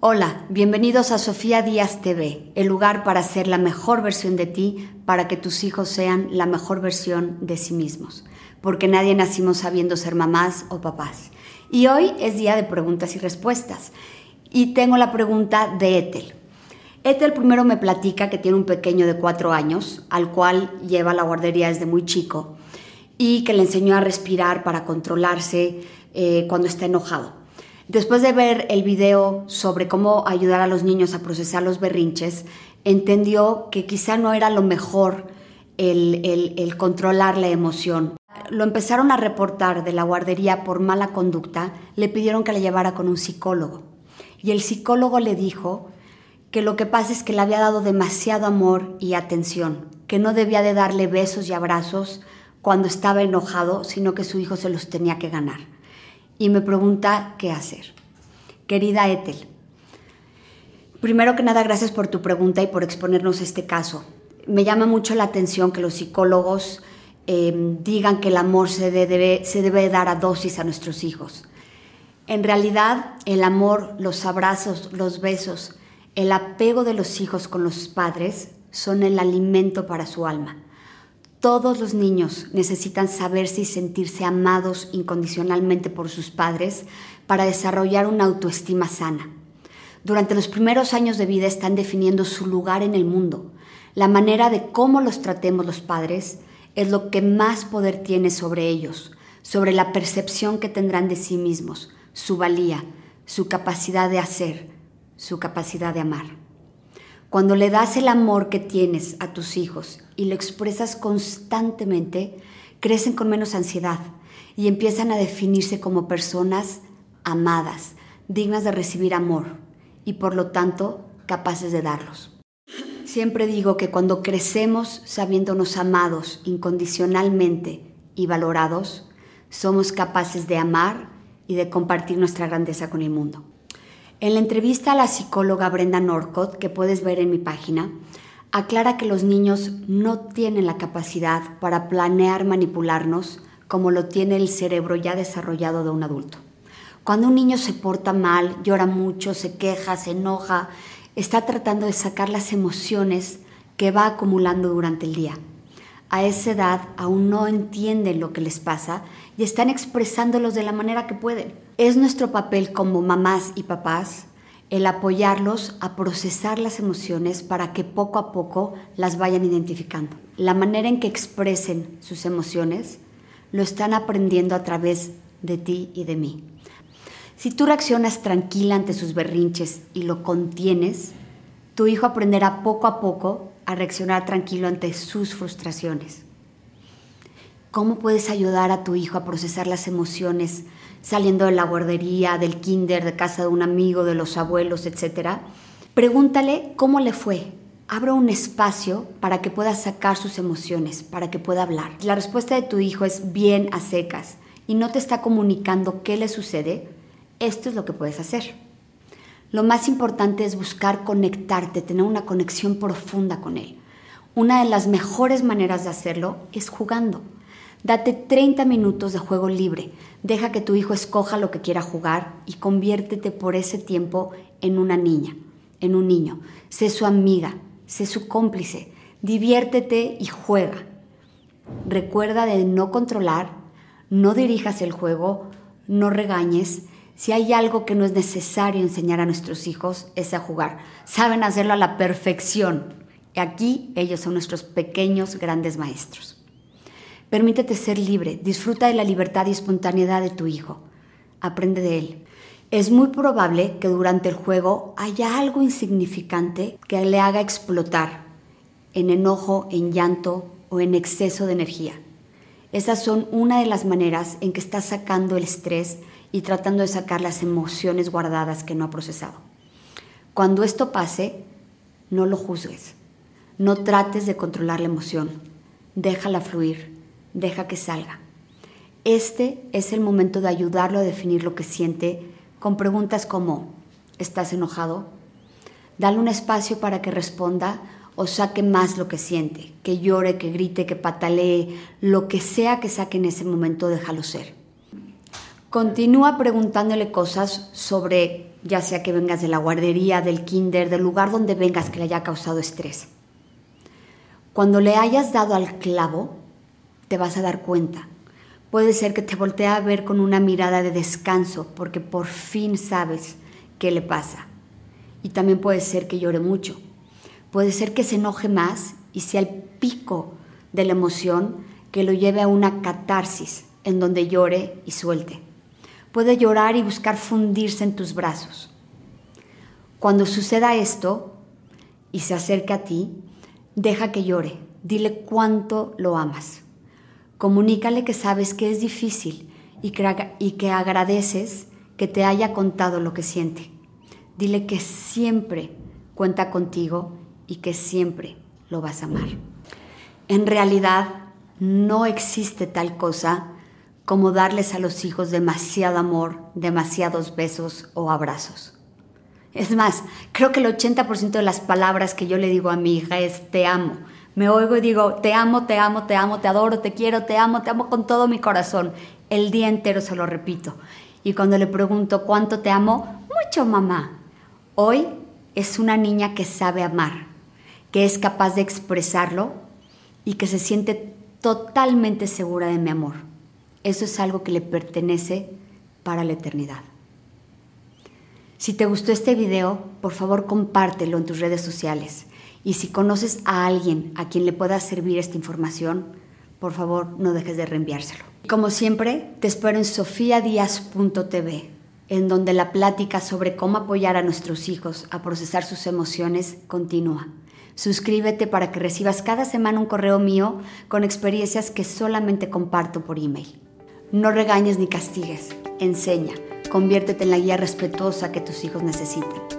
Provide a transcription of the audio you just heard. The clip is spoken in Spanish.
Hola, bienvenidos a Sofía Díaz TV, el lugar para ser la mejor versión de ti, para que tus hijos sean la mejor versión de sí mismos, porque nadie nacimos sabiendo ser mamás o papás. Y hoy es día de preguntas y respuestas, y tengo la pregunta de Ethel. Ethel primero me platica que tiene un pequeño de cuatro años, al cual lleva la guardería desde muy chico, y que le enseñó a respirar para controlarse eh, cuando está enojado. Después de ver el video sobre cómo ayudar a los niños a procesar los berrinches, entendió que quizá no era lo mejor el, controlar la emoción. Lo empezaron a reportar de la guardería por mala conducta, le pidieron que le llevara con un psicólogo. Y el psicólogo le dijo que lo que pasa es que le había dado demasiado amor y atención, que no debía de darle besos y abrazos cuando estaba enojado, sino que su hijo se los tenía que ganar y me pregunta qué hacer. Querida Ethel, primero que nada, gracias por tu pregunta y por exponernos este caso. Me llama mucho la atención que los psicólogos em, digan que el amor se debe dar a dosis a nuestros hijos. En realidad, el amor, los abrazos, los besos, el apego de los hijos con los padres son el alimento para su alma. Todos los niños necesitan saberse y sentirse amados incondicionalmente por sus padres para desarrollar una autoestima sana. Durante los primeros años de vida están definiendo su lugar en el mundo. La manera de cómo los tratemos los padres es lo que más poder tiene sobre ellos, sobre la percepción que tendrán de sí mismos, su valía, su capacidad de hacer, su capacidad de amar. Cuando le das el amor que tienes a tus hijos y lo expresas constantemente, crecen con menos ansiedad y empiezan a definirse como personas amadas, dignas de recibir amor y por lo tanto capaces de darlos. Siempre digo que cuando crecemos sabiéndonos amados incondicionalmente y valorados, somos capaces de amar y de compartir nuestra grandeza con el mundo. En la entrevista a la psicóloga Brenda Norcott, que puedes ver en mi página, aclara que los niños no tienen la capacidad para planear manipularnos como lo tiene el cerebro ya desarrollado de un adulto. Cuando un niño se porta mal, llora mucho, se queja, se enoja, está tratando de sacar las emociones que va acumulando durante el día. A esa edad aún no entienden lo que les pasa y están expresándolos de la manera que pueden. Es nuestro papel como mamás y papás el apoyarlos a procesar las emociones para que poco a poco las vayan identificando. La manera en que expresen sus emociones lo están aprendiendo a través de ti y de mí. Si tú reaccionas tranquila ante sus berrinches y lo contienes, tu hijo aprenderá poco a poco a reaccionar tranquilo ante sus frustraciones. ¿Cómo puedes ayudar a tu hijo a procesar las emociones saliendo de la guardería, del kinder, de casa de un amigo, de los abuelos, etcétera, pregúntale cómo le fue. Abra un espacio para que pueda sacar sus emociones, para que pueda hablar. La respuesta de tu hijo es bien a secas y no te está comunicando qué le sucede, esto es lo que puedes hacer. Lo más importante es buscar conectarte, tener una conexión profunda con él. Una de las mejores maneras de hacerlo es jugando. Date 30 minutos de juego libre. Deja que tu hijo escoja lo que quiera jugar y conviértete por ese tiempo en una niña, en un niño. Sé su amiga, sé su cómplice. Diviértete y juega. Recuerda de no controlar, no dirijas el juego, no regañes. Si hay algo que no es necesario enseñar a nuestros hijos es a jugar. Saben hacerlo a la perfección. Aquí ellos son nuestros pequeños grandes maestros. Permítete ser libre, disfruta de la libertad y espontaneidad de tu hijo. Aprende de él. Es muy probable que durante el juego haya algo insignificante que le haga explotar en enojo, en llanto o en exceso de energía. Esas son una de las maneras en que está sacando el estrés y tratando de sacar las emociones guardadas que no ha procesado. Cuando esto pase, no lo juzgues. No trates de controlar la emoción. Déjala fluir deja que salga. Este es el momento de ayudarlo a definir lo que siente con preguntas como, ¿estás enojado? Dale un espacio para que responda o saque más lo que siente, que llore, que grite, que patalee, lo que sea que saque en ese momento, déjalo ser. Continúa preguntándole cosas sobre ya sea que vengas de la guardería, del kinder, del lugar donde vengas que le haya causado estrés. Cuando le hayas dado al clavo, te vas a dar cuenta. Puede ser que te voltee a ver con una mirada de descanso porque por fin sabes qué le pasa. Y también puede ser que llore mucho. Puede ser que se enoje más y sea el pico de la emoción que lo lleve a una catarsis en donde llore y suelte. Puede llorar y buscar fundirse en tus brazos. Cuando suceda esto y se acerque a ti, deja que llore, dile cuánto lo amas. Comunícale que sabes que es difícil y que, y que agradeces que te haya contado lo que siente. Dile que siempre cuenta contigo y que siempre lo vas a amar. En realidad, no existe tal cosa como darles a los hijos demasiado amor, demasiados besos o abrazos. Es más, creo que el 80% de las palabras que yo le digo a mi hija es te amo. Me oigo y digo te amo, te amo, te amo, te adoro, te quiero, te amo, te amo con todo mi corazón. El día entero se lo repito. Y cuando le pregunto cuánto te amo, mucho mamá. Hoy es una niña que sabe amar, que es capaz de expresarlo y que se siente totalmente segura de mi amor. Eso es algo que le pertenece para la eternidad. Si te gustó este video, por favor compártelo en tus redes sociales. Y si conoces a alguien a quien le pueda servir esta información, por favor no dejes de reenviárselo. Como siempre, te espero en sofiadias.tv, en donde la plática sobre cómo apoyar a nuestros hijos a procesar sus emociones continúa. Suscríbete para que recibas cada semana un correo mío con experiencias que solamente comparto por email. No regañes ni castigues, enseña, conviértete en la guía respetuosa que tus hijos necesitan.